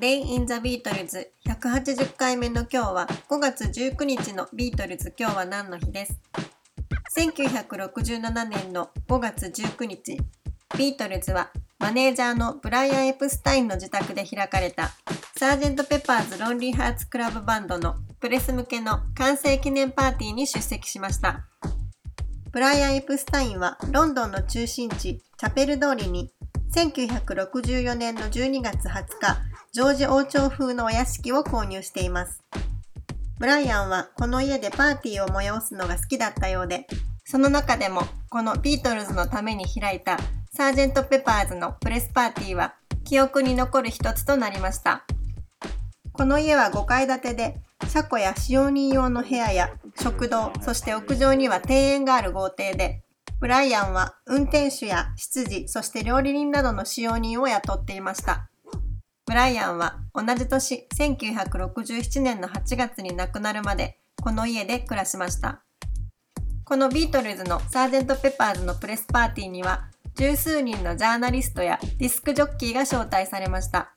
Day in the Beatles 180回目の今日は5月19日のビートルズ。今日は何の日です？1967年の5月19日ビートルズはマネージャーのブライアン・エプスタインの自宅で開かれたサージェント・ペパーズ・ロンリー・ハーツ・クラブバンドのプレス向けの完成記念パーティーに出席しました。ブライアン・エプスタインはロンドンの中心地チャペル通りに1964年の12月20日、ジョージ王朝風のお屋敷を購入しています。ブライアンはこの家でパーティーを催すのが好きだったようで、その中でもこのビートルズのために開いたサージェント・ペパーズのプレスパーティーは記憶に残る一つとなりました。この家は5階建てで、車庫や使用人用の部屋や食堂、そして屋上には庭園がある豪邸で、ブライアンは運転手や執事、そして料理人などの使用人を雇っていました。ブライアンは同じ年1967年の8月に亡くなるまでこの家で暮らしました。このビートルズのサージェント・ペパーズのプレスパーティーには十数人のジャーナリストやディスクジョッキーが招待されました。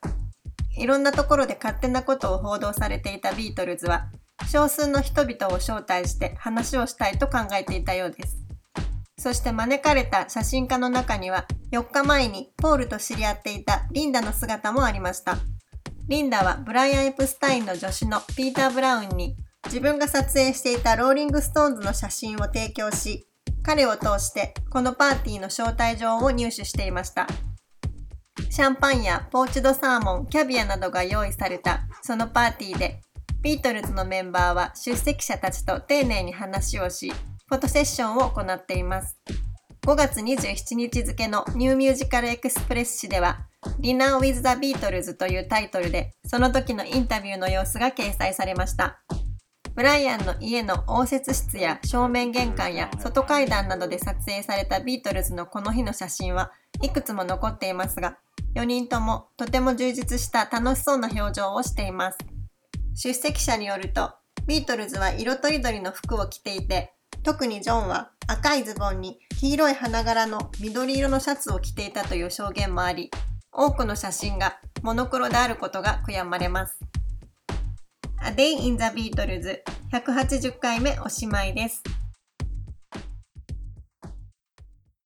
いろんなところで勝手なことを報道されていたビートルズは少数の人々を招待して話をしたいと考えていたようです。そして招かれた写真家の中には4日前にポールと知り合っていたリンダの姿もありました。リンダはブライアン・エプスタインの助手のピーター・ブラウンに自分が撮影していたローリング・ストーンズの写真を提供し、彼を通してこのパーティーの招待状を入手していました。シャンパンやポーチドサーモン、キャビアなどが用意されたそのパーティーで、ビートルズのメンバーは出席者たちと丁寧に話をし、フォトセッションを行っています。5月27日付のニューミュージカルエクスプレス誌では、Dinner with the Beatles というタイトルで、その時のインタビューの様子が掲載されました。ブライアンの家の応接室や正面玄関や外階段などで撮影されたビートルズのこの日の写真はいくつも残っていますが、4人ともとても充実した楽しそうな表情をしています。出席者によると、ビートルズは色とりどりの服を着ていて、特にジョンは赤いズボンに黄色い花柄の緑色のシャツを着ていたという証言もあり、多くの写真がモノクロであることが悔やまれます。A Day in the Beatles 180回目おしまいです。